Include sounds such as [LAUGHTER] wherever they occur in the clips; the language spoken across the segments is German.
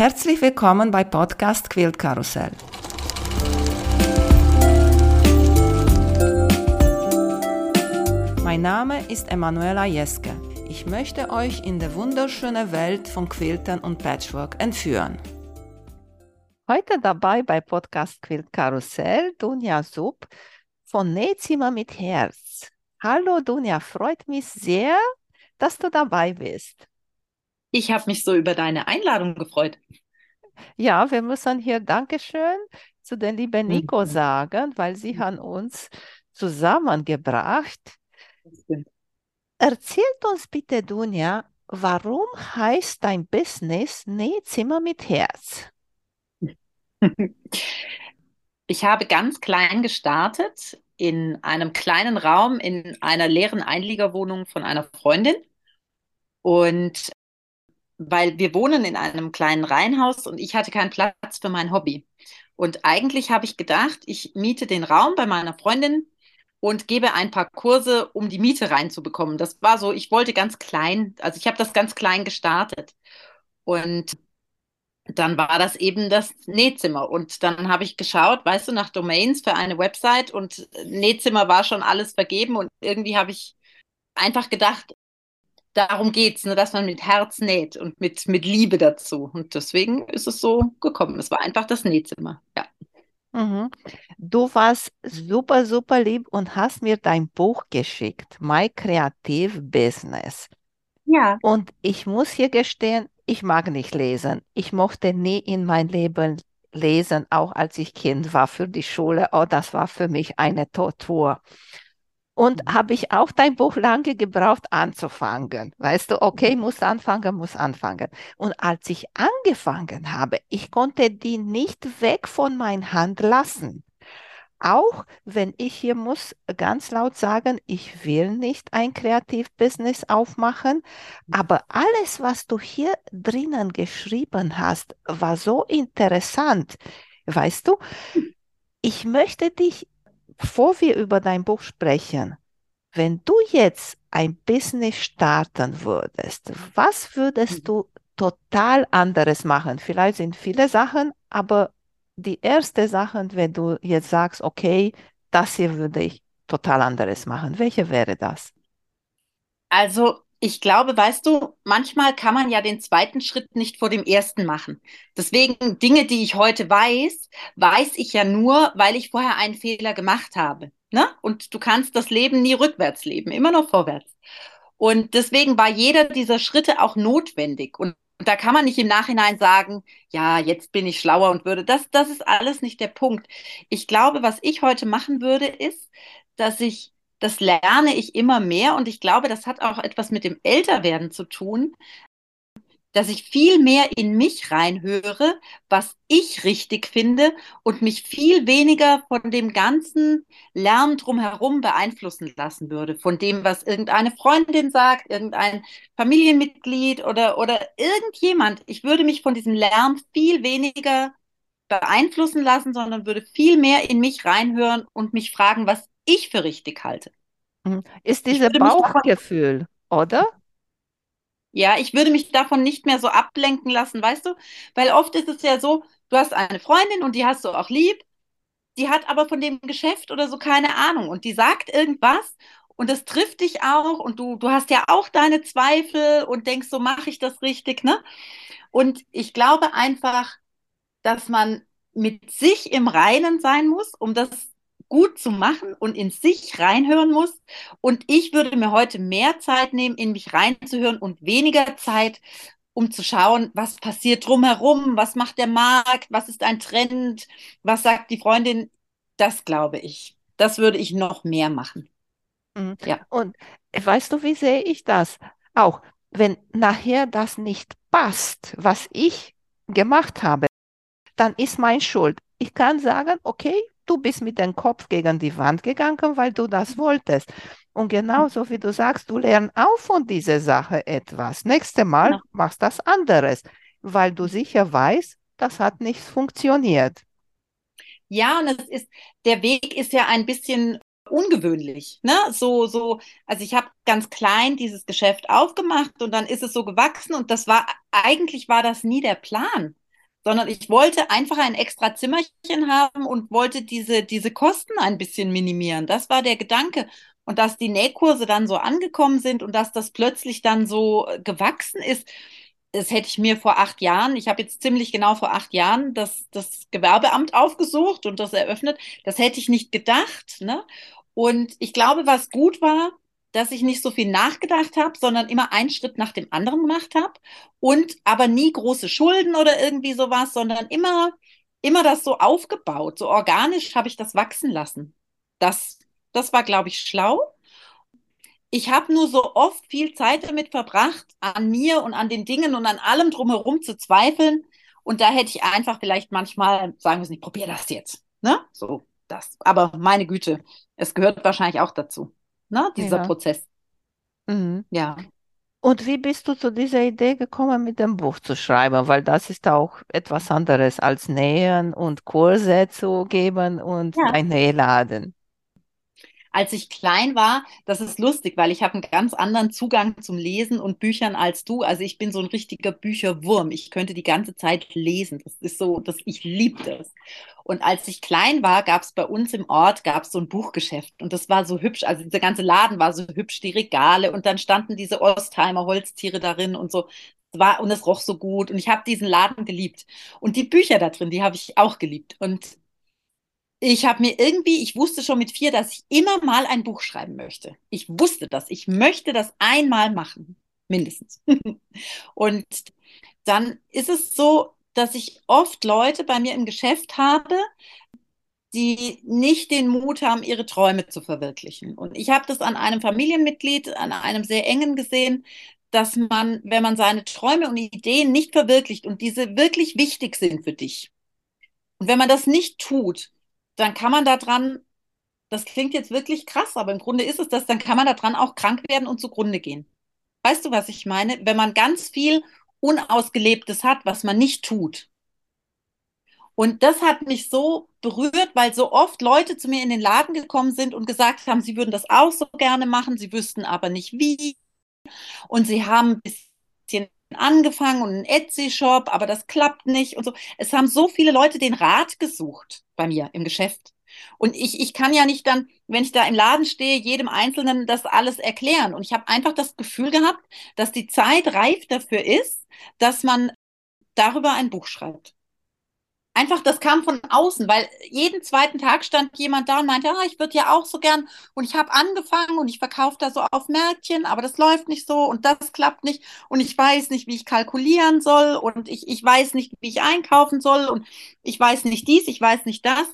Herzlich willkommen bei Podcast Quilt Karussell. Mein Name ist Emanuela Jeske. Ich möchte euch in die wunderschöne Welt von Quiltern und Patchwork entführen. Heute dabei bei Podcast Quilt Karussell Dunja Sub von Nähzimmer mit Herz. Hallo Dunja, freut mich sehr, dass du dabei bist. Ich habe mich so über deine Einladung gefreut. Ja, wir müssen hier Dankeschön zu den lieben Nico mhm. sagen, weil sie haben uns zusammengebracht. Erzählt uns bitte, Dunja, warum heißt dein Business Nähzimmer mit Herz? [LAUGHS] Ich habe ganz klein gestartet in einem kleinen Raum in einer leeren Einliegerwohnung von einer Freundin. Und weil wir wohnen in einem kleinen Reihenhaus und ich hatte keinen Platz für mein Hobby. Und eigentlich habe ich gedacht, ich miete den Raum bei meiner Freundin und gebe ein paar Kurse, um die Miete reinzubekommen. Das war so, ich wollte ganz klein, also ich habe das ganz klein gestartet. Und dann war das eben das Nähzimmer. Und dann habe ich geschaut, weißt du, nach Domains für eine Website und Nähzimmer war schon alles vergeben und irgendwie habe ich einfach gedacht, darum geht es, ne, dass man mit Herz näht und mit, mit Liebe dazu. Und deswegen ist es so gekommen. Es war einfach das Nähzimmer, ja. Mhm. Du warst super, super lieb und hast mir dein Buch geschickt, My Creative Business. Ja. Und ich muss hier gestehen, ich mag nicht lesen. Ich mochte nie in mein Leben lesen, auch als ich Kind war für die Schule. Oh, das war für mich eine Tortur. Und habe ich auch dein Buch lange gebraucht anzufangen. Weißt du, okay, muss anfangen, muss anfangen. Und als ich angefangen habe, ich konnte die nicht weg von meiner Hand lassen. Auch wenn ich hier muss ganz laut sagen, ich will nicht ein Kreativbusiness aufmachen, aber alles, was du hier drinnen geschrieben hast, war so interessant. Weißt du, ich möchte dich bevor wir über dein Buch sprechen, wenn du jetzt ein Business starten würdest, was würdest mhm. du total anderes machen? Vielleicht sind viele Sachen, aber die erste Sache, wenn du jetzt sagst, okay, das hier würde ich total anderes machen, welche wäre das? Also ich glaube, weißt du, manchmal kann man ja den zweiten Schritt nicht vor dem ersten machen. Deswegen Dinge, die ich heute weiß, weiß ich ja nur, weil ich vorher einen Fehler gemacht habe. Ne? Und du kannst das Leben nie rückwärts leben, immer noch vorwärts. Und deswegen war jeder dieser Schritte auch notwendig. Und, und da kann man nicht im Nachhinein sagen, ja, jetzt bin ich schlauer und würde. Das, das ist alles nicht der Punkt. Ich glaube, was ich heute machen würde, ist, dass ich das lerne ich immer mehr und ich glaube, das hat auch etwas mit dem Älterwerden zu tun, dass ich viel mehr in mich reinhöre, was ich richtig finde und mich viel weniger von dem ganzen Lärm drumherum beeinflussen lassen würde, von dem, was irgendeine Freundin sagt, irgendein Familienmitglied oder, oder irgendjemand. Ich würde mich von diesem Lärm viel weniger beeinflussen lassen, sondern würde viel mehr in mich reinhören und mich fragen, was ich für richtig halte. Mhm. Ist dieses Bauchgefühl, oder? Ja, ich würde mich davon nicht mehr so ablenken lassen, weißt du? Weil oft ist es ja so, du hast eine Freundin und die hast du auch lieb, die hat aber von dem Geschäft oder so keine Ahnung und die sagt irgendwas und das trifft dich auch und du, du hast ja auch deine Zweifel und denkst, so mache ich das richtig, ne? Und ich glaube einfach, dass man mit sich im Reinen sein muss, um das gut zu machen und in sich reinhören muss. Und ich würde mir heute mehr Zeit nehmen, in mich reinzuhören und weniger Zeit, um zu schauen, was passiert drumherum, was macht der Markt, was ist ein Trend, was sagt die Freundin. Das glaube ich. Das würde ich noch mehr machen. Mhm. Ja. Und weißt du, wie sehe ich das? Auch wenn nachher das nicht passt, was ich gemacht habe, dann ist mein Schuld. Ich kann sagen, okay, Du bist mit dem Kopf gegen die Wand gegangen, weil du das wolltest. Und genauso wie du sagst, du lernst auch von dieser Sache etwas. Nächstes Mal ja. machst das anderes, weil du sicher weißt, das hat nicht funktioniert. Ja, und es ist, der Weg ist ja ein bisschen ungewöhnlich, ne? So, so, also ich habe ganz klein dieses Geschäft aufgemacht und dann ist es so gewachsen und das war, eigentlich war das nie der Plan. Sondern ich wollte einfach ein extra Zimmerchen haben und wollte diese, diese Kosten ein bisschen minimieren. Das war der Gedanke. Und dass die Nähkurse dann so angekommen sind und dass das plötzlich dann so gewachsen ist, das hätte ich mir vor acht Jahren, ich habe jetzt ziemlich genau vor acht Jahren das, das Gewerbeamt aufgesucht und das eröffnet, das hätte ich nicht gedacht. Ne? Und ich glaube, was gut war, dass ich nicht so viel nachgedacht habe, sondern immer einen Schritt nach dem anderen gemacht habe und aber nie große Schulden oder irgendwie sowas, sondern immer, immer das so aufgebaut, so organisch habe ich das wachsen lassen. Das, das war, glaube ich, schlau. Ich habe nur so oft viel Zeit damit verbracht, an mir und an den Dingen und an allem drumherum zu zweifeln. Und da hätte ich einfach vielleicht manchmal sagen müssen, ich probiere das jetzt. Ne? So, das. Aber meine Güte, es gehört wahrscheinlich auch dazu ne, dieser Ja. Prozess. Mhm. Ja. Und wie bist du zu dieser Idee gekommen, mit dem Buch zu schreiben? Weil das ist auch etwas anderes als nähen und Kurse zu geben und Ja. ein Nähladen. Als ich klein war, das ist lustig, weil ich habe einen ganz anderen Zugang zum Lesen und Büchern als du. Also ich bin so ein richtiger Bücherwurm. Ich könnte die ganze Zeit lesen. Das ist so, dass ich liebe das. Und als ich klein war, gab es bei uns im Ort gab es so ein Buchgeschäft und das war so hübsch. Also dieser ganze Laden war so hübsch, die Regale und dann standen diese Ostheimer Holztiere darin und so. War und es roch so gut und ich habe diesen Laden geliebt und die Bücher da drin, die habe ich auch geliebt und ich habe mir irgendwie, ich wusste schon mit vier, dass ich immer mal ein Buch schreiben möchte. Ich wusste das. Ich möchte das einmal machen, mindestens. [LAUGHS] Und dann ist es so, dass ich oft Leute bei mir im Geschäft habe, die nicht den Mut haben, ihre Träume zu verwirklichen. Und ich habe das an einem Familienmitglied, an einem sehr engen gesehen, dass man, wenn man seine Träume und Ideen nicht verwirklicht und diese wirklich wichtig sind für dich, und wenn man das nicht tut, dann kann man daran, das klingt jetzt wirklich krass, aber im Grunde ist es das, dann kann man daran auch krank werden und zugrunde gehen. Weißt du, was ich meine? Wenn man ganz viel Unausgelebtes hat, was man nicht tut. Und das hat mich so berührt, weil so oft Leute zu mir in den Laden gekommen sind und gesagt haben, sie würden das auch so gerne machen, sie wüssten aber nicht wie. Und sie haben ein bisschen angefangen und einen Etsy-Shop, aber das klappt nicht und so. Es haben so viele Leute den Rat gesucht bei mir im Geschäft. Und ich, ich kann ja nicht dann, wenn ich da im Laden stehe, jedem Einzelnen das alles erklären. Und ich habe einfach das Gefühl gehabt, dass die Zeit reif dafür ist, dass man darüber ein Buch schreibt. Einfach, das kam von außen, weil jeden zweiten Tag stand jemand da und meinte, ah, ich würde ja auch so gern. Und ich habe angefangen und ich verkaufe da so auf Märkchen, aber das läuft nicht so und das klappt nicht. Und ich weiß nicht, wie ich kalkulieren soll und ich, ich weiß nicht, wie ich einkaufen soll und ich weiß nicht dies, ich weiß nicht das.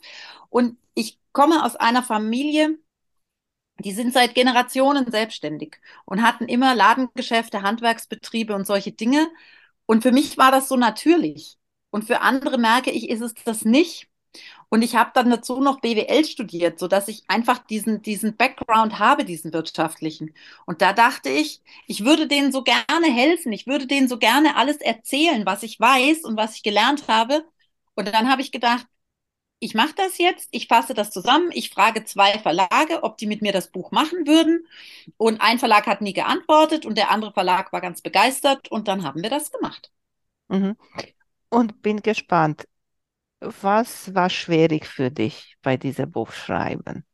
Und ich komme aus einer Familie, die sind seit Generationen selbstständig und hatten immer Ladengeschäfte, Handwerksbetriebe und solche Dinge. Und für mich war das so natürlich. Und für andere merke ich, ist es das nicht. Und ich habe dann dazu noch BWL studiert, sodass ich einfach diesen, diesen Background habe, diesen wirtschaftlichen. Und da dachte ich, ich würde denen so gerne helfen. Ich würde denen so gerne alles erzählen, was ich weiß und was ich gelernt habe. Und dann habe ich gedacht, ich mache das jetzt, ich fasse das zusammen, ich frage zwei Verlage, ob die mit mir das Buch machen würden. Und ein Verlag hat nie geantwortet und der andere Verlag war ganz begeistert und dann haben wir das gemacht. Mhm. Und bin gespannt, was war schwierig für dich bei diesem Buchschreiben?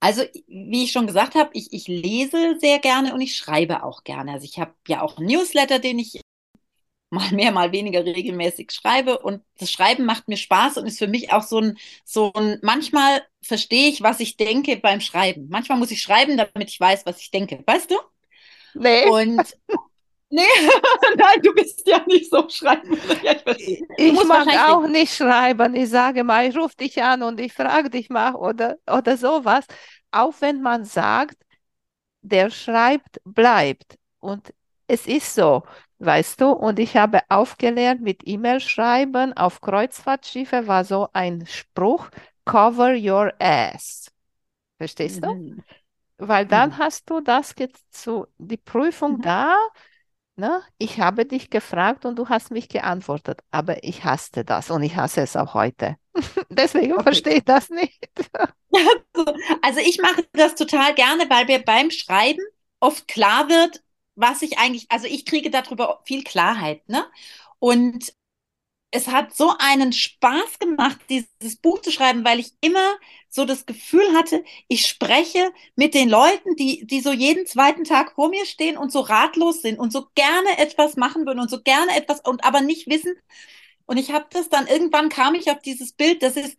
Also, wie ich schon gesagt habe, ich, ich lese sehr gerne und ich schreibe auch gerne. Also ich habe ja auch einen Newsletter, den ich mal mehr, mal weniger regelmäßig schreibe. Und das Schreiben macht mir Spaß und ist für mich auch so ein, so ein, manchmal verstehe ich, was ich denke beim Schreiben. Manchmal muss ich schreiben, damit ich weiß, was ich denke. Weißt du? Nee. Und [LAUGHS] nee, [LAUGHS] nein, du bist ja nicht so schreiben. Ich Ich mag auch nicht schreiben. Ich sage mal, ich rufe dich an und ich frage dich mal oder, oder sowas. Auch wenn man sagt, der schreibt, bleibt. Und es ist so, weißt du. Und ich habe aufgelernt mit E-Mail schreiben. Auf Kreuzfahrtschiffe war so ein Spruch, cover your ass. Verstehst du? Mhm. Weil dann Mhm. hast du das jetzt so, die Prüfung Mhm. da, ne? Ich habe dich gefragt und du hast mich geantwortet, aber ich hasste das und ich hasse es auch heute. [LAUGHS] Deswegen Okay. verstehe ich das nicht. [LAUGHS] Also ich mache das total gerne, weil mir beim Schreiben oft klar wird, was ich eigentlich, also ich kriege darüber viel Klarheit, ne? Und es hat so einen Spaß gemacht, dieses Buch zu schreiben, weil ich immer so das Gefühl hatte, ich spreche mit den Leuten, die, die so jeden zweiten Tag vor mir stehen und so ratlos sind und so gerne etwas machen würden und so gerne etwas und aber nicht wissen. Und ich habe das dann, irgendwann kam ich auf dieses Bild, das ist,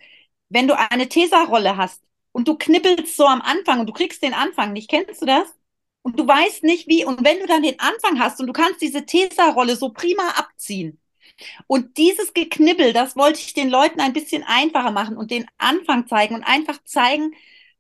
wenn du eine Tesa-Rolle hast und du knippelst so am Anfang und du kriegst den Anfang nicht, kennst du das? Und du weißt nicht wie, und wenn du dann den Anfang hast und du kannst diese Tesa-Rolle so prima abziehen, und dieses Geknibbel, das wollte ich den Leuten ein bisschen einfacher machen und den Anfang zeigen und einfach zeigen,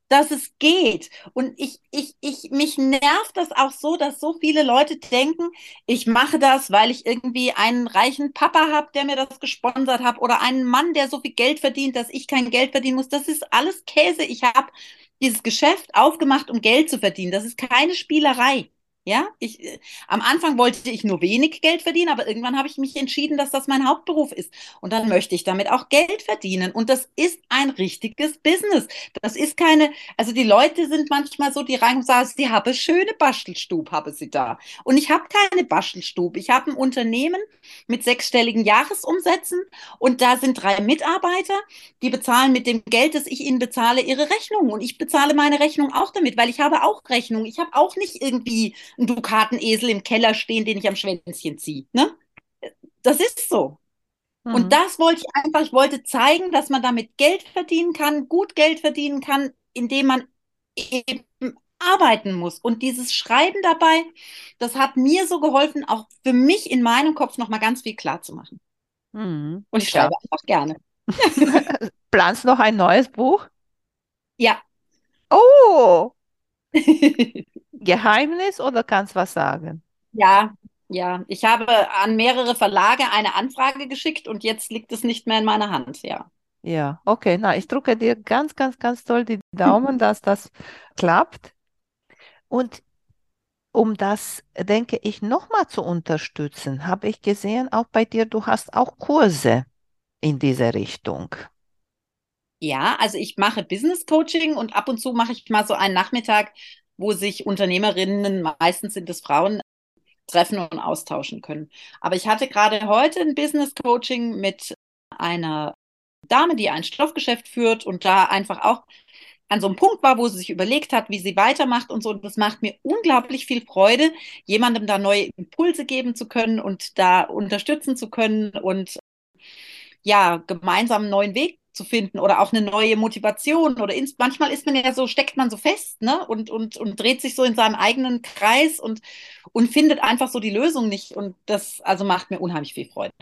dass es geht. Und ich, ich, ich, mich nervt das auch so, dass so viele Leute denken, ich mache das, weil ich irgendwie einen reichen Papa habe, der mir das gesponsert hat, oder einen Mann, der so viel Geld verdient, dass ich kein Geld verdienen muss. Das ist alles Käse. Ich habe dieses Geschäft aufgemacht, um Geld zu verdienen. Das ist keine Spielerei. Ja, ich, äh, am Anfang wollte ich nur wenig Geld verdienen, aber irgendwann habe ich mich entschieden, dass das mein Hauptberuf ist. Und dann möchte ich damit auch Geld verdienen. Und das ist ein richtiges Business. Das ist keine, also die Leute sind manchmal so, die rein und sagen, sie habe schöne Bastelstub, habe sie da. Und ich habe keine Bastelstub. Ich habe ein Unternehmen mit sechsstelligen Jahresumsätzen und da sind drei Mitarbeiter, die bezahlen mit dem Geld, das ich ihnen bezahle, ihre Rechnung. Und ich bezahle meine Rechnung auch damit, weil ich habe auch Rechnung. Ich habe auch nicht irgendwie einen Dukatenesel im Keller stehen, den ich am Schwänzchen ziehe. Ne? Das ist so. Mhm. Und das wollte ich einfach, ich wollte zeigen, dass man damit Geld verdienen kann, gut Geld verdienen kann, indem man eben arbeiten muss. Und dieses Schreiben dabei, das hat mir so geholfen, auch für mich in meinem Kopf nochmal ganz viel klar zu machen. Mhm. Und ich schreibe ja. einfach gerne. [LAUGHS] Planst noch ein neues Buch? Ja. Oh! [LAUGHS] Geheimnis oder kannst was sagen? Ja, ja. Ich habe an mehrere Verlage eine Anfrage geschickt und jetzt liegt es nicht mehr in meiner Hand, ja. Ja, okay. Na, ich drücke dir ganz, ganz, ganz toll die Daumen, [LAUGHS] dass das klappt. Und um das, denke ich, nochmal zu unterstützen, habe ich gesehen, auch bei dir, du hast auch Kurse in diese Richtung. Ja, also ich mache Business Coaching und ab und zu mache ich mal so einen Nachmittag wo sich Unternehmerinnen, meistens sind es Frauen, treffen und austauschen können. Aber ich hatte gerade heute ein Business Coaching mit einer Dame, die ein Stoffgeschäft führt und da einfach auch an so einem Punkt war, wo sie sich überlegt hat, wie sie weitermacht und so. Und das macht mir unglaublich viel Freude, jemandem da neue Impulse geben zu können und da unterstützen zu können und ja, gemeinsam einen neuen Weg zu finden oder auch eine neue Motivation oder ins, manchmal ist man ja so, steckt man so fest, ne? Und, und, und dreht sich so in seinem eigenen Kreis und, und findet einfach so die Lösung nicht. Und das also macht mir unheimlich viel Freude.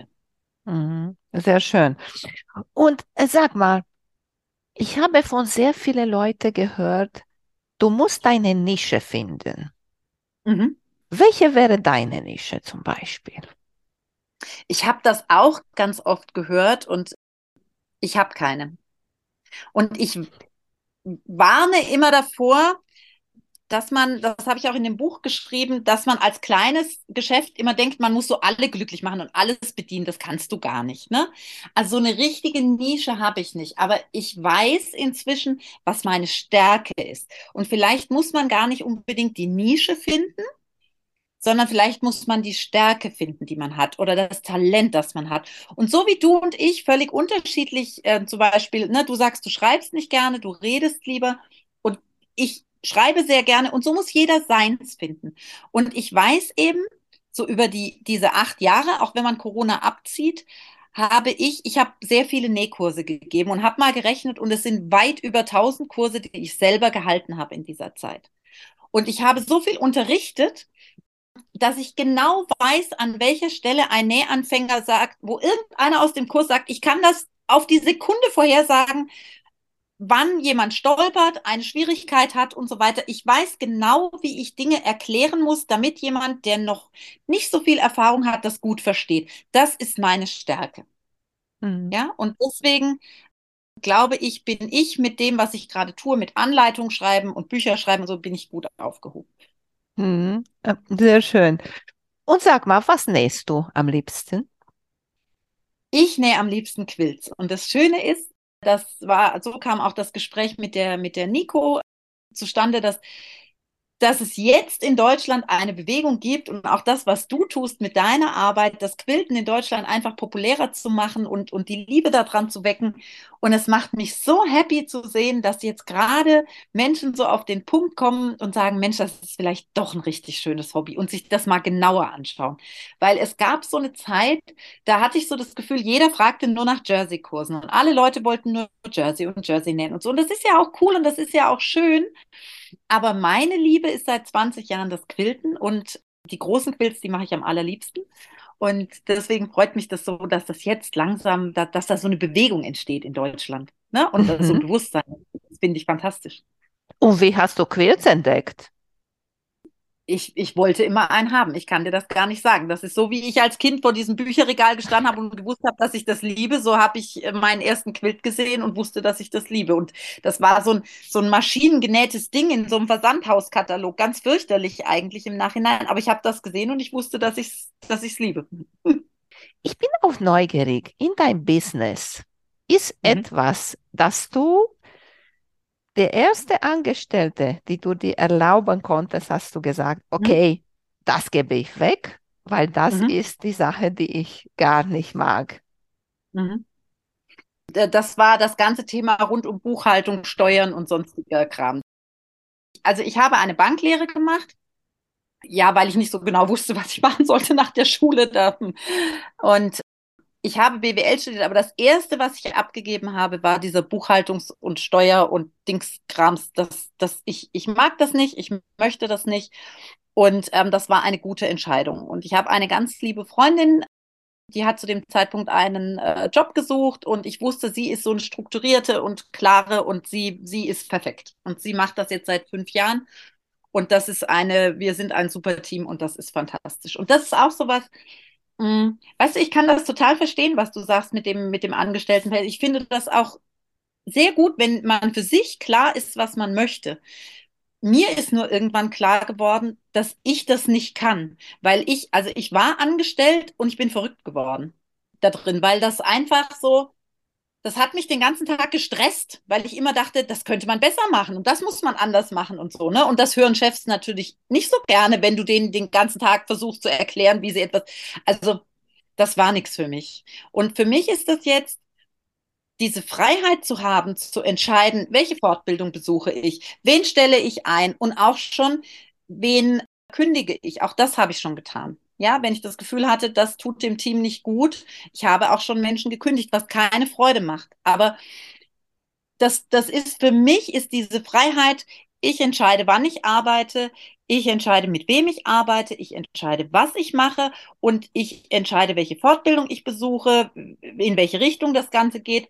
Mhm. Sehr schön. Und äh, sag mal, ich habe von sehr vielen Leuten gehört, du musst deine Nische finden. Mhm. Welche wäre deine Nische zum Beispiel? Ich habe das auch ganz oft gehört und ich habe keine. Und ich warne immer davor, dass man, das habe ich auch in dem Buch geschrieben, dass man als kleines Geschäft immer denkt, man muss so alle glücklich machen und alles bedienen. Das kannst du gar nicht. Ne? Also so eine richtige Nische habe ich nicht. Aber ich weiß inzwischen, was meine Stärke ist. Und vielleicht muss man gar nicht unbedingt die Nische finden, sondern vielleicht muss man die Stärke finden, die man hat oder das Talent, das man hat. Und so wie du und ich völlig unterschiedlich, äh, zum Beispiel, ne, du sagst, du schreibst nicht gerne, du redest lieber und ich schreibe sehr gerne und so muss jeder seins finden. Und ich weiß eben, so über die, diese acht Jahre, auch wenn man Corona abzieht, habe ich, ich habe sehr viele Nähkurse gegeben und habe mal gerechnet und es sind weit über 1000 Kurse, die ich selber gehalten habe in dieser Zeit. Und ich habe so viel unterrichtet, dass ich genau weiß, an welcher Stelle ein Nähanfänger sagt, wo irgendeiner aus dem Kurs sagt, ich kann das auf die Sekunde vorhersagen, wann jemand stolpert, eine Schwierigkeit hat und so weiter. Ich weiß genau, wie ich Dinge erklären muss, damit jemand, der noch nicht so viel Erfahrung hat, das gut versteht. Das ist meine Stärke. Mhm. Ja, und deswegen glaube ich, bin ich mit dem, was ich gerade tue, mit Anleitung schreiben und Bücher schreiben, so bin ich gut aufgehoben. Mhm. Sehr schön. Und sag mal, was nähst du am liebsten? Ich nähe am liebsten Quilts. Und das Schöne ist, das war, so kam auch das Gespräch mit der, mit der Nico zustande, dass dass es jetzt in Deutschland eine Bewegung gibt und auch das, was du tust mit deiner Arbeit, das Quilten in Deutschland einfach populärer zu machen und, und die Liebe daran zu wecken. Und es macht mich so happy zu sehen, dass jetzt gerade Menschen so auf den Punkt kommen und sagen, Mensch, das ist vielleicht doch ein richtig schönes Hobby und sich das mal genauer anschauen. Weil es gab so eine Zeit, da hatte ich so das Gefühl, jeder fragte nur nach Jersey-Kursen und alle Leute wollten nur Jersey und Jersey nennen und so. Und das ist ja auch cool und das ist ja auch schön. Aber meine Liebe ist seit 20 Jahren das Quilten und die großen Quilts, die mache ich am allerliebsten. Und deswegen freut mich das so, dass das jetzt langsam, dass, dass da so eine Bewegung entsteht in Deutschland. Ne? Und mhm. so ein Bewusstsein. Das finde ich fantastisch. Und wie hast du Quilts entdeckt? Ich, ich wollte immer einen haben. Ich kann dir das gar nicht sagen. Das ist so, wie ich als Kind vor diesem Bücherregal gestanden habe und gewusst habe, dass ich das liebe. So habe ich äh, meinen ersten Quilt gesehen und wusste, dass ich das liebe. Und das war so ein, so ein maschinengenähtes Ding in so einem Versandhauskatalog. Ganz fürchterlich eigentlich im Nachhinein. Aber ich habe das gesehen und ich wusste, dass ich es dass ich's liebe. Ich bin auch neugierig. In deinem Business ist mhm. etwas, das du der erste Angestellte, die du dir erlauben konntest, hast du gesagt, mhm. okay, mhm. das gebe ich weg, weil das mhm. ist die Sache, die ich gar nicht mag. Mhm. Das war das ganze Thema rund um Buchhaltung, Steuern und sonstiger Kram. Also ich habe eine Banklehre gemacht. Ja, weil ich nicht so genau wusste, was ich [LAUGHS] machen sollte nach der Schule. Und ich habe BWL studiert, aber das erste, was ich abgegeben habe, war dieser Buchhaltungs- und Steuer- und Dingskrams. Das, das, ich, ich mag das nicht, ich möchte das nicht. Und ähm, das war eine gute Entscheidung. Und ich habe eine ganz liebe Freundin, die hat zu dem Zeitpunkt einen äh, Job gesucht und ich wusste, sie ist so eine strukturierte und klare und sie, sie ist perfekt. Und sie macht das jetzt seit fünf Jahren. Und das ist eine, wir sind ein super Team und das ist fantastisch. Und das ist auch so was, Mhm. Weißt du, ich kann das total verstehen, was du sagst mit dem, mit dem Angestelltenverhältnis. Ich finde das auch sehr gut, wenn man für sich klar ist, was man möchte. Mir ist nur irgendwann klar geworden, dass ich das nicht kann, weil ich, also ich war angestellt und ich bin verrückt geworden da drin, weil das einfach so, das hat mich den ganzen Tag gestresst, weil ich immer dachte, das könnte man besser machen und das muss man anders machen und so, ne? Und das hören Chefs natürlich nicht so gerne, wenn du denen den ganzen Tag versuchst zu erklären, wie sie etwas, also das war nichts für mich. Und für mich ist das jetzt diese Freiheit zu haben, zu entscheiden, welche Fortbildung besuche ich, wen stelle ich ein und auch schon, wen kündige ich. Auch das habe ich schon getan. Ja, wenn ich das Gefühl hatte, das tut dem Team nicht gut. Ich habe auch schon Menschen gekündigt, was keine Freude macht. Aber das, das ist für mich, ist diese Freiheit, ich entscheide, wann ich arbeite, ich entscheide, mit wem ich arbeite, ich entscheide, was ich mache und ich entscheide, welche Fortbildung ich besuche, in welche Richtung das Ganze geht.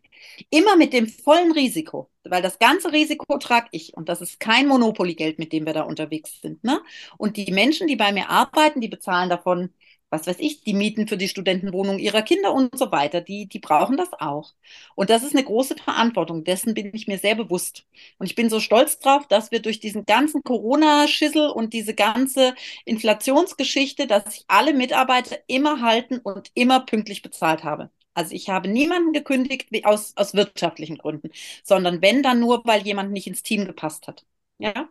Immer mit dem vollen Risiko, weil das ganze Risiko trage ich und das ist kein Monopoly-Geld, mit dem wir da unterwegs sind. Ne? Und die Menschen, die bei mir arbeiten, die bezahlen davon was weiß ich, die Mieten für die Studentenwohnung ihrer Kinder und so weiter, die, die brauchen das auch. Und das ist eine große Verantwortung, dessen bin ich mir sehr bewusst. Und ich bin so stolz drauf, dass wir durch diesen ganzen Corona-Schissel und diese ganze Inflationsgeschichte, dass ich alle Mitarbeiter immer halten und immer pünktlich bezahlt habe. Also ich habe niemanden gekündigt aus, aus wirtschaftlichen Gründen, sondern wenn dann nur, weil jemand nicht ins Team gepasst hat. Ja.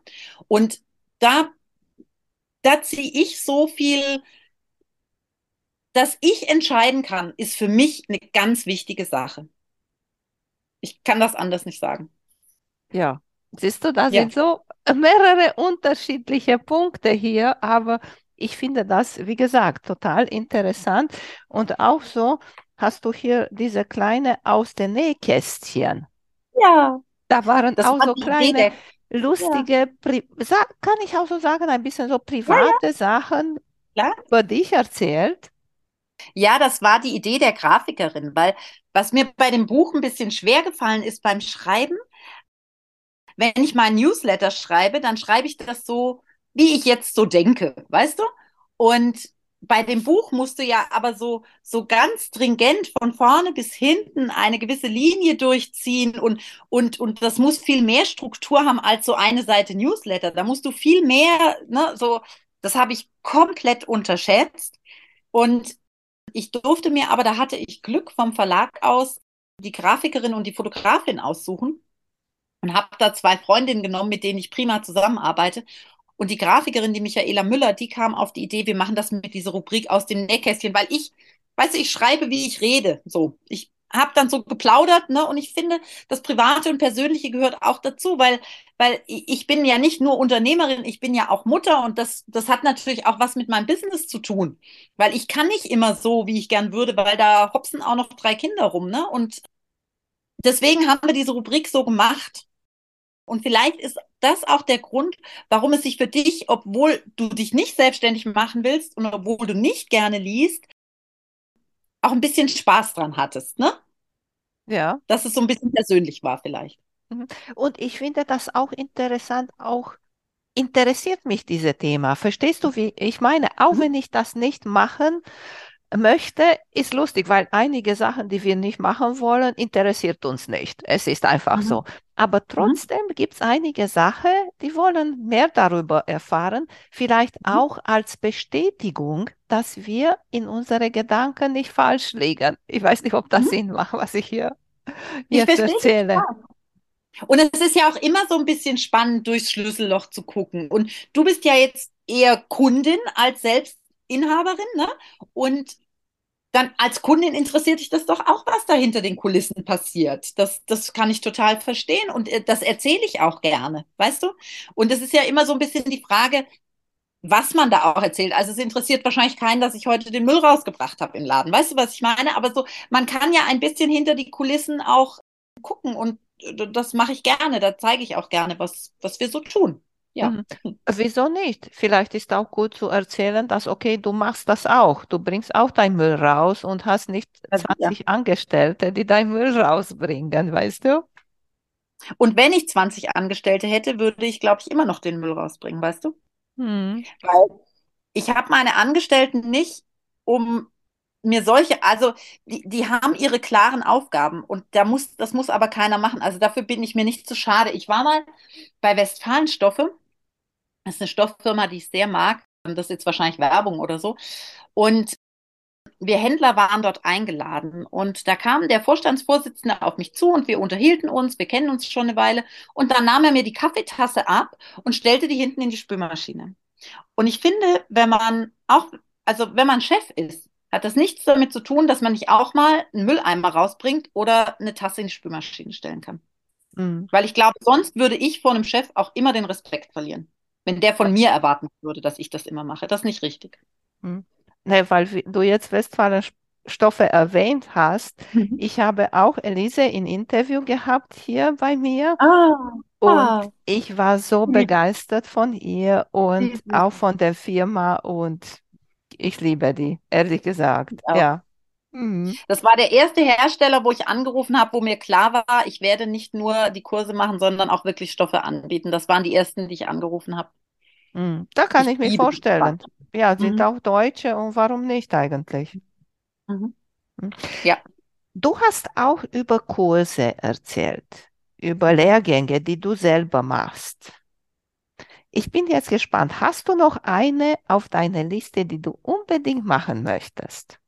Und da, da ziehe ich so viel dass ich entscheiden kann, ist für mich eine ganz wichtige Sache. Ich kann das anders nicht sagen. Ja, siehst du, da ja. sind so mehrere unterschiedliche Punkte hier, aber ich finde das, wie gesagt, total interessant. Und auch so hast du hier diese kleine aus den Nähkästchen. Ja. Da waren das auch so kleine, lustige, ja. kann ich auch so sagen, ein bisschen so private ja, Sachen Klar. über dich erzählt. Ja, das war die Idee der Grafikerin, weil was mir bei dem Buch ein bisschen schwer gefallen ist beim Schreiben, wenn ich mal Newsletter schreibe, dann schreibe ich das so, wie ich jetzt so denke, weißt du? Und bei dem Buch musst du ja aber so, so ganz stringent von vorne bis hinten eine gewisse Linie durchziehen und, und, und das muss viel mehr Struktur haben als so eine Seite Newsletter. Da musst du viel mehr, ne, so, das habe ich komplett unterschätzt. Und ich durfte mir aber, da hatte ich Glück vom Verlag aus, die Grafikerin und die Fotografin aussuchen und habe da zwei Freundinnen genommen, mit denen ich prima zusammenarbeite. Und die Grafikerin, die Michaela Müller, die kam auf die Idee, wir machen das mit dieser Rubrik aus dem Nähkästchen, weil ich, weißt du, ich schreibe, wie ich rede. So, ich habe dann so geplaudert, ne? Und ich finde, das Private und Persönliche gehört auch dazu, weil, weil ich bin ja nicht nur Unternehmerin, ich bin ja auch Mutter und das, das hat natürlich auch was mit meinem Business zu tun. Weil ich kann nicht immer so, wie ich gern würde, weil da hopsen auch noch drei Kinder rum, ne? Und deswegen haben wir diese Rubrik so gemacht. Und vielleicht ist das auch der Grund, warum es sich für dich, obwohl du dich nicht selbstständig machen willst und obwohl du nicht gerne liest, auch ein bisschen Spaß dran hattest, ne? Ja. Dass es so ein bisschen persönlich war vielleicht. Mhm. Und ich finde das auch interessant, auch interessiert mich dieses Thema. Verstehst du, wie ich meine? Auch Mhm. wenn ich das nicht machen möchte, ist lustig, weil einige Sachen, die wir nicht machen wollen, interessiert uns nicht. Es ist einfach Mhm. so. Aber Mhm. trotzdem gibt es einige Sachen, die wollen mehr darüber erfahren, vielleicht Mhm. auch als Bestätigung, dass wir in unsere Gedanken nicht falsch liegen. Ich weiß nicht, ob das Mhm. Sinn macht, was ich hier Ich jetzt dich erzähle. Und es ist ja auch immer so ein bisschen spannend, durchs Schlüsselloch zu gucken. Und du bist ja jetzt eher Kundin als Selbstinhaberin, ne? Und dann als Kundin interessiert dich das doch auch, was da hinter den Kulissen passiert. Das, das kann ich total verstehen und äh, das erzähle ich auch gerne, weißt du? Und es ist ja immer so ein bisschen die Frage, was man da auch erzählt. Also es interessiert wahrscheinlich keinen, dass ich heute den Müll rausgebracht habe im Laden. Weißt du, was ich meine? Aber so, man kann ja ein bisschen hinter die Kulissen auch gucken und äh, das mache ich gerne. Da zeige ich auch gerne, was, was wir so tun. Ja. Mhm. Wieso nicht? Vielleicht ist auch gut zu erzählen, dass, okay, du machst das auch. Du bringst auch deinen Müll raus und hast nicht Also, ja. 20 Angestellte, die deinen Müll rausbringen, weißt du? Und wenn ich 20 Angestellte hätte, würde ich, glaube ich, immer noch den Müll rausbringen, weißt du? Hm. Weil ich habe meine Angestellten nicht, um mir solche, also die, die haben ihre klaren Aufgaben und da muss, das muss aber keiner machen. Also dafür bin ich mir nicht zu schade. Ich war mal bei Westfalenstoffe. Das ist eine Stofffirma, die ich sehr mag. Das ist jetzt wahrscheinlich Werbung oder so. Und wir Händler waren dort eingeladen und da kam der Vorstandsvorsitzende auf mich zu und wir unterhielten uns, wir kennen uns schon eine Weile und dann nahm er mir die Kaffeetasse ab und stellte die hinten in die Spülmaschine. Und ich finde, wenn man auch, also wenn man Chef ist, hat das nichts damit zu tun, dass man nicht auch mal einen Mülleimer rausbringt oder eine Tasse in die Spülmaschine stellen kann. Hm. Weil ich glaube, sonst würde ich vor einem Chef auch immer den Respekt verlieren. Wenn der von mir erwarten würde, dass ich das immer mache. Das ist nicht richtig. Hm. Ne, weil du jetzt Westfalenstoffe erwähnt hast. Ich habe auch Elise in Interview gehabt hier bei mir Ah, und ah, ich war so Hm. begeistert von ihr und süß. auch von der Firma und ich liebe die, ehrlich gesagt. Ja. Mhm. Das war der erste Hersteller, wo ich angerufen habe, wo mir klar war, ich werde nicht nur die Kurse machen, sondern auch wirklich Stoffe anbieten. Das waren die ersten, die ich angerufen habe. Mhm. Da kann Ich ich mir vorstellen. Ja, sind Mhm. auch Deutsche und warum nicht eigentlich? Mhm. Ja. Du hast auch über Kurse erzählt, über Lehrgänge, die du selber machst. Ich bin jetzt gespannt. Hast du noch eine auf deiner Liste, die du unbedingt machen möchtest?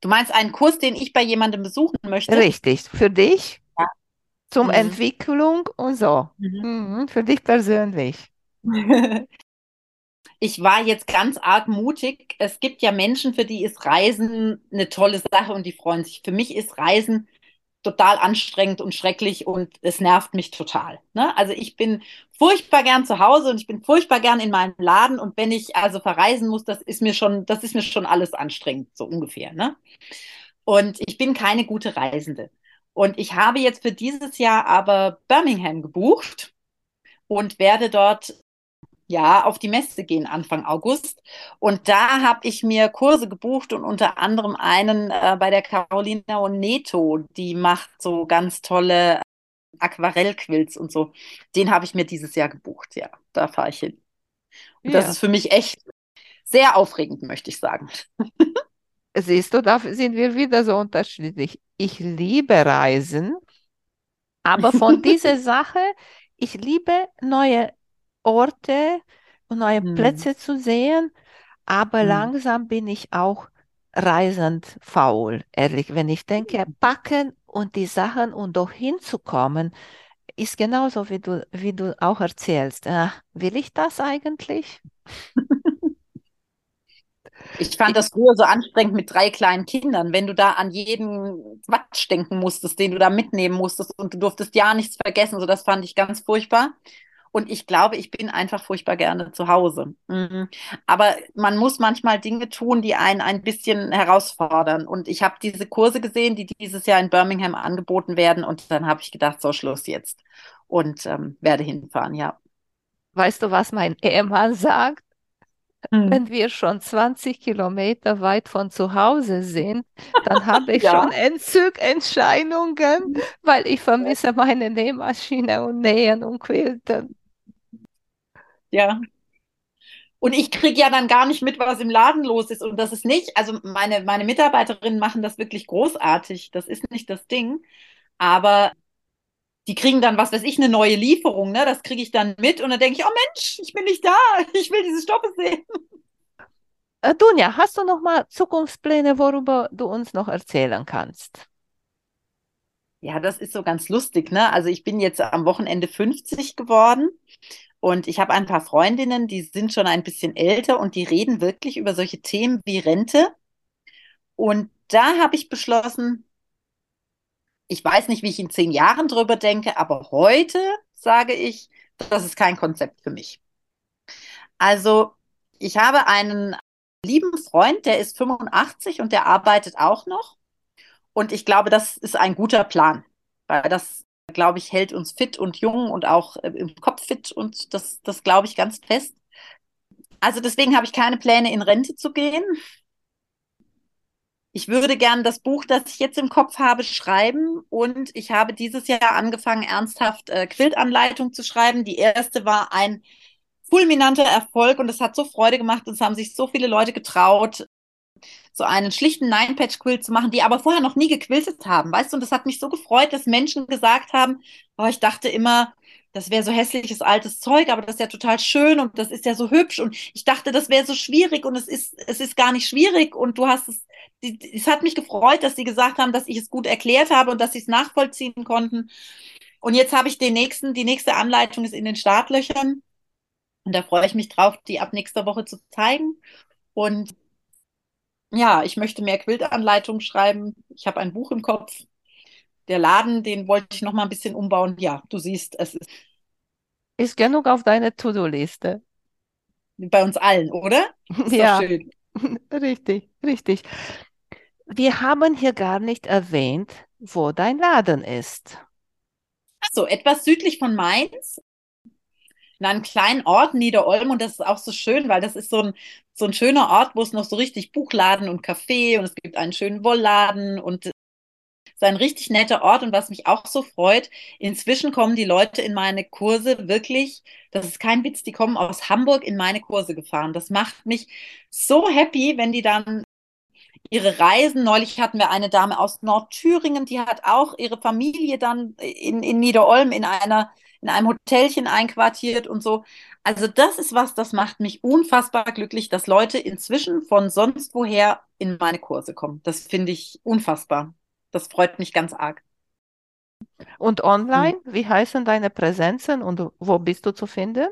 Du meinst einen Kurs, den ich bei jemandem besuchen möchte? Richtig, für dich, Ja. zum Mhm. Entwicklung und so. Mhm. Mhm, für dich persönlich. [LAUGHS] Ich war jetzt ganz arg mutig. Es gibt ja Menschen, für die ist Reisen eine tolle Sache und die freuen sich. Für mich ist Reisen total anstrengend und schrecklich und es nervt mich total. Ne? Also ich bin furchtbar gern zu Hause und ich bin furchtbar gern in meinem Laden und wenn ich also verreisen muss, das ist mir schon, das ist mir schon alles anstrengend, so ungefähr. Ne? Und ich bin keine gute Reisende. Und ich habe jetzt für dieses Jahr aber Birmingham gebucht und werde dort ja auf die Messe gehen Anfang August. Und da habe ich mir Kurse gebucht und unter anderem einen äh, bei der Carolina Oneto, die macht so ganz tolle Aquarellquills und so. Den habe ich mir dieses Jahr gebucht. Ja, da fahre ich hin. Und das Ja. ist für mich echt sehr aufregend, möchte ich sagen. [LAUGHS] Siehst du, da sind wir wieder so unterschiedlich. Ich liebe Reisen, aber von [LAUGHS] dieser Sache, ich liebe neue Orte und neue Hm. Plätze zu sehen, aber Hm. langsam bin ich auch reisend faul, ehrlich. Wenn ich denke, packen und die Sachen und doch hinzukommen, ist genauso, wie du, wie du auch erzählst. Äh, will ich das eigentlich? Ich fand das früher so anstrengend mit drei kleinen Kindern, wenn du da an jeden Quatsch denken musstest, den du da mitnehmen musstest und du durftest ja nichts vergessen. So, das fand ich ganz furchtbar. Und ich glaube, ich bin einfach furchtbar gerne zu Hause. Mhm. Aber man muss manchmal Dinge tun, die einen ein bisschen herausfordern. Und ich habe diese Kurse gesehen, die dieses Jahr in Birmingham angeboten werden. Und dann habe ich gedacht, so Schluss jetzt. Und ähm, werde hinfahren, ja. Weißt du, was mein Ehemann sagt? Hm. Wenn wir schon 20 Kilometer weit von zu Hause sind, dann habe ich [LAUGHS] ja. schon Entzugentscheidungen, weil ich vermisse meine Nähmaschine und Nähen und Quilten. Ja. Und ich kriege ja dann gar nicht mit, was im Laden los ist. Und das ist nicht, also meine, meine Mitarbeiterinnen machen das wirklich großartig. Das ist nicht das Ding. Aber die kriegen dann, was weiß ich, eine neue Lieferung, ne? Das kriege ich dann mit und dann denke ich, oh Mensch, ich bin nicht da, [LAUGHS] ich will diese Stoffe sehen. Äh, Dunja, hast du noch mal Zukunftspläne, worüber du uns noch erzählen kannst? Ja, das ist so ganz lustig, ne? Also ich bin jetzt am Wochenende 50 geworden und ich habe ein paar Freundinnen, die sind schon ein bisschen älter und die reden wirklich über solche Themen wie Rente. Und da habe ich beschlossen, ich weiß nicht, wie ich in zehn Jahren drüber denke, aber heute sage ich, das ist kein Konzept für mich. Also, ich habe einen lieben Freund, der ist 85 und der arbeitet auch noch. Und ich glaube, das ist ein guter Plan, weil das glaube ich, hält uns fit und jung und auch äh, im Kopf fit und das, das glaube ich ganz fest. Also deswegen habe ich keine Pläne, in Rente zu gehen. Ich würde gern das Buch, das ich jetzt im Kopf habe, schreiben und ich habe dieses Jahr angefangen, ernsthaft äh, Quiltanleitung zu schreiben. Die erste war ein fulminanter Erfolg und es hat so Freude gemacht und es haben sich so viele Leute getraut, so einen schlichten Nine-Patch-Quilt zu machen, die aber vorher noch nie gequiltet haben, weißt du? Und das hat mich so gefreut, dass Menschen gesagt haben, oh, ich dachte immer, das wäre so hässliches altes Zeug, aber das ist ja total schön und das ist ja so hübsch und ich dachte, das wäre so schwierig und es ist, es ist gar nicht schwierig und du hast es, es hat mich gefreut, dass sie gesagt haben, dass ich es gut erklärt habe und dass sie es nachvollziehen konnten. Und jetzt habe ich den nächsten, die nächste Anleitung ist in den Startlöchern und da freue ich mich drauf, die ab nächster Woche zu zeigen und ja, ich möchte mehr Quiltanleitungen schreiben. Ich habe ein Buch im Kopf. Der Laden, den wollte ich noch mal ein bisschen umbauen. Ja, du siehst, es ist. Ist genug auf deiner To-Do-Liste. Bei uns allen, oder? Ist ja. schön. [LAUGHS] Richtig, richtig. Wir haben hier gar nicht erwähnt, wo dein Laden ist. Ach so, etwas südlich von Mainz in einem kleinen Ort, Niederolm, und das ist auch so schön, weil das ist so ein, so ein schöner Ort, wo es noch so richtig Buchladen und Café und es gibt einen schönen Wollladen und ist ein richtig netter Ort und was mich auch so freut, inzwischen kommen die Leute in meine Kurse wirklich, das ist kein Witz, die kommen aus Hamburg in meine Kurse gefahren. Das macht mich so happy, wenn die dann ihre Reisen. Neulich hatten wir eine Dame aus Nordthüringen, die hat auch ihre Familie dann in, in Niederolm in einer in einem Hotelchen einquartiert und so. Also das ist was, das macht mich unfassbar glücklich, dass Leute inzwischen von sonst woher in meine Kurse kommen. Das finde ich unfassbar. Das freut mich ganz arg. Und online, hm. wie heißen deine Präsenzen und wo bist du zu finden?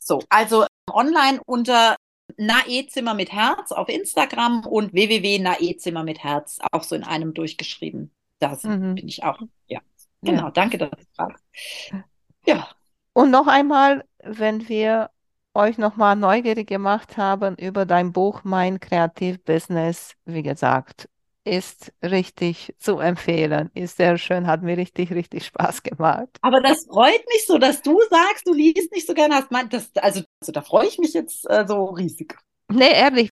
So, also online unter Naezimmer mit Herz auf Instagram und www.naezimmer mit Herz, auch so in einem durchgeschrieben. Da mhm. bin ich auch. Ja. Genau, ja. danke, dass du fragst. Ja. Und noch einmal, wenn wir euch nochmal neugierig gemacht haben über dein Buch Mein Kreativbusiness, wie gesagt, ist richtig zu empfehlen, ist sehr schön, hat mir richtig, richtig Spaß gemacht. Aber das freut mich so, dass du sagst, du liest nicht so gerne. Hast. Das, also, also da freue ich mich jetzt äh, so riesig. Nee, ehrlich,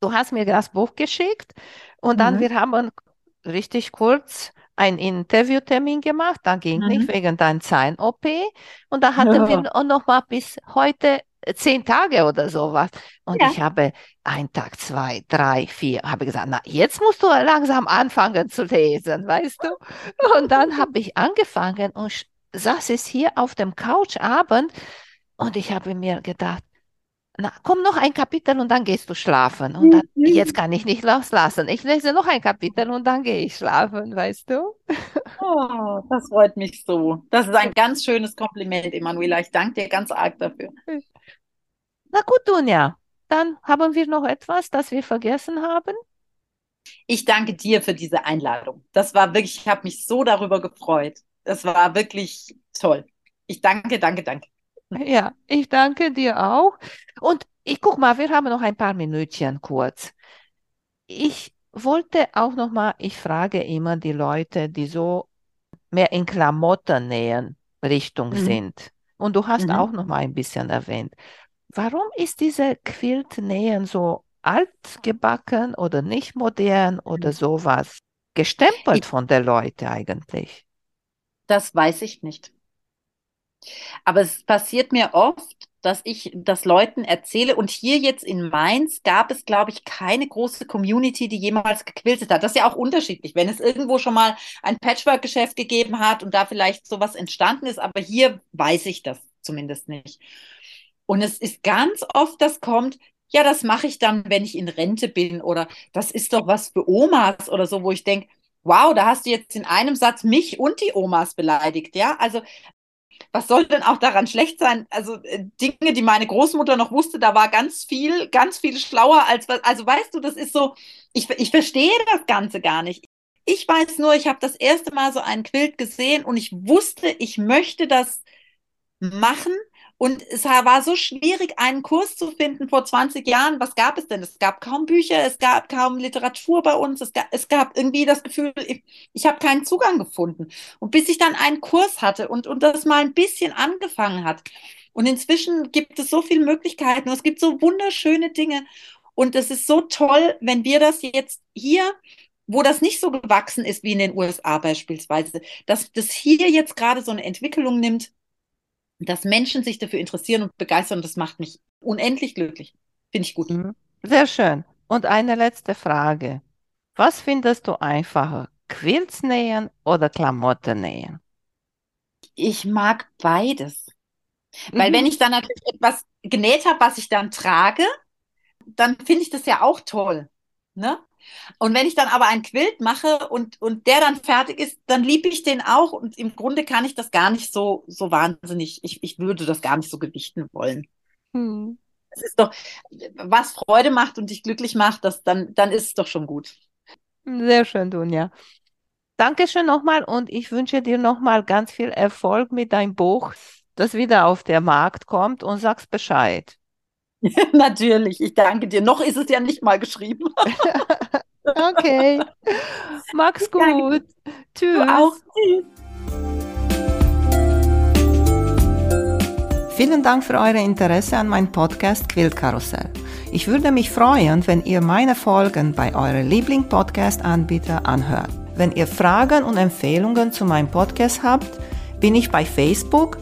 du hast mir das Buch geschickt und dann mhm. wir haben richtig kurz einen Interviewtermin gemacht, da ging mhm. nicht wegen deinem Zahn-OP und da hatten ja. wir noch mal bis heute zehn Tage oder sowas. Und ja. ich habe ein Tag, zwei, drei, vier, habe gesagt, na, jetzt musst du langsam anfangen zu lesen, weißt du? Und dann [LAUGHS] habe ich angefangen und saß es hier auf dem Couchabend und ich habe mir gedacht, na, komm noch ein Kapitel und dann gehst du schlafen. Und dann, jetzt kann ich nicht loslassen. Ich lese noch ein Kapitel und dann gehe ich schlafen, weißt du? Oh, das freut mich so. Das ist ein ganz schönes Kompliment, Emanuela. Ich danke dir ganz arg dafür. Na gut, Dunja. Dann haben wir noch etwas, das wir vergessen haben. Ich danke dir für diese Einladung. Das war wirklich, ich habe mich so darüber gefreut. Das war wirklich toll. Ich danke, danke, danke. Ja, ich danke dir auch. Und ich guck mal, wir haben noch ein paar Minütchen kurz. Ich wollte auch noch mal, ich frage immer die Leute, die so mehr in Klamottennähen Richtung mhm. sind. Und du hast mhm. auch noch mal ein bisschen erwähnt. Warum ist diese Quiltnähen so altgebacken oder nicht modern oder mhm. sowas gestempelt ich, von der Leute eigentlich? Das weiß ich nicht. Aber es passiert mir oft, dass ich das Leuten erzähle. Und hier jetzt in Mainz gab es, glaube ich, keine große Community, die jemals gequiltet hat. Das ist ja auch unterschiedlich, wenn es irgendwo schon mal ein Patchwork-Geschäft gegeben hat und da vielleicht sowas entstanden ist. Aber hier weiß ich das zumindest nicht. Und es ist ganz oft, das kommt, ja, das mache ich dann, wenn ich in Rente bin oder das ist doch was für Omas oder so, wo ich denke, wow, da hast du jetzt in einem Satz mich und die Omas beleidigt, ja? Also was soll denn auch daran schlecht sein? Also äh, Dinge, die meine Großmutter noch wusste, da war ganz viel, ganz viel schlauer als was. Also weißt du, das ist so, ich, ich verstehe das Ganze gar nicht. Ich weiß nur, ich habe das erste Mal so einen Quilt gesehen und ich wusste, ich möchte das machen und es war so schwierig, einen Kurs zu finden vor 20 Jahren. Was gab es denn? Es gab kaum Bücher, es gab kaum Literatur bei uns, es gab, es gab irgendwie das Gefühl, ich, ich habe keinen Zugang gefunden. Und bis ich dann einen Kurs hatte und, und das mal ein bisschen angefangen hat. Und inzwischen gibt es so viele Möglichkeiten und es gibt so wunderschöne Dinge. Und es ist so toll, wenn wir das jetzt hier wo das nicht so gewachsen ist wie in den USA beispielsweise, dass das hier jetzt gerade so eine Entwicklung nimmt, dass Menschen sich dafür interessieren und begeistern, das macht mich unendlich glücklich. Finde ich gut. Mhm. Sehr schön. Und eine letzte Frage. Was findest du einfacher? Quilts nähen oder Klamotten nähen? Ich mag beides. Mhm. Weil wenn ich dann natürlich etwas genäht habe, was ich dann trage, dann finde ich das ja auch toll. Ne? Und wenn ich dann aber ein Quilt mache und, und der dann fertig ist, dann liebe ich den auch. Und im Grunde kann ich das gar nicht so, so wahnsinnig, ich, ich würde das gar nicht so gewichten wollen. Hm. Es ist doch, was Freude macht und dich glücklich macht, das, dann, dann ist es doch schon gut. Sehr schön, Dunja. Dankeschön nochmal und ich wünsche dir nochmal ganz viel Erfolg mit deinem Buch, das wieder auf den Markt kommt und sagst Bescheid. [LAUGHS] Natürlich, ich danke dir. Noch ist es ja nicht mal geschrieben. [LAUGHS] okay. Mach's gut. Tschüss. Du auch. Tschüss. Vielen Dank für euer Interesse an meinem Podcast Quillkarussell. Ich würde mich freuen, wenn ihr meine Folgen bei eurem Liebling-Podcast-Anbieter anhört. Wenn ihr Fragen und Empfehlungen zu meinem Podcast habt, bin ich bei Facebook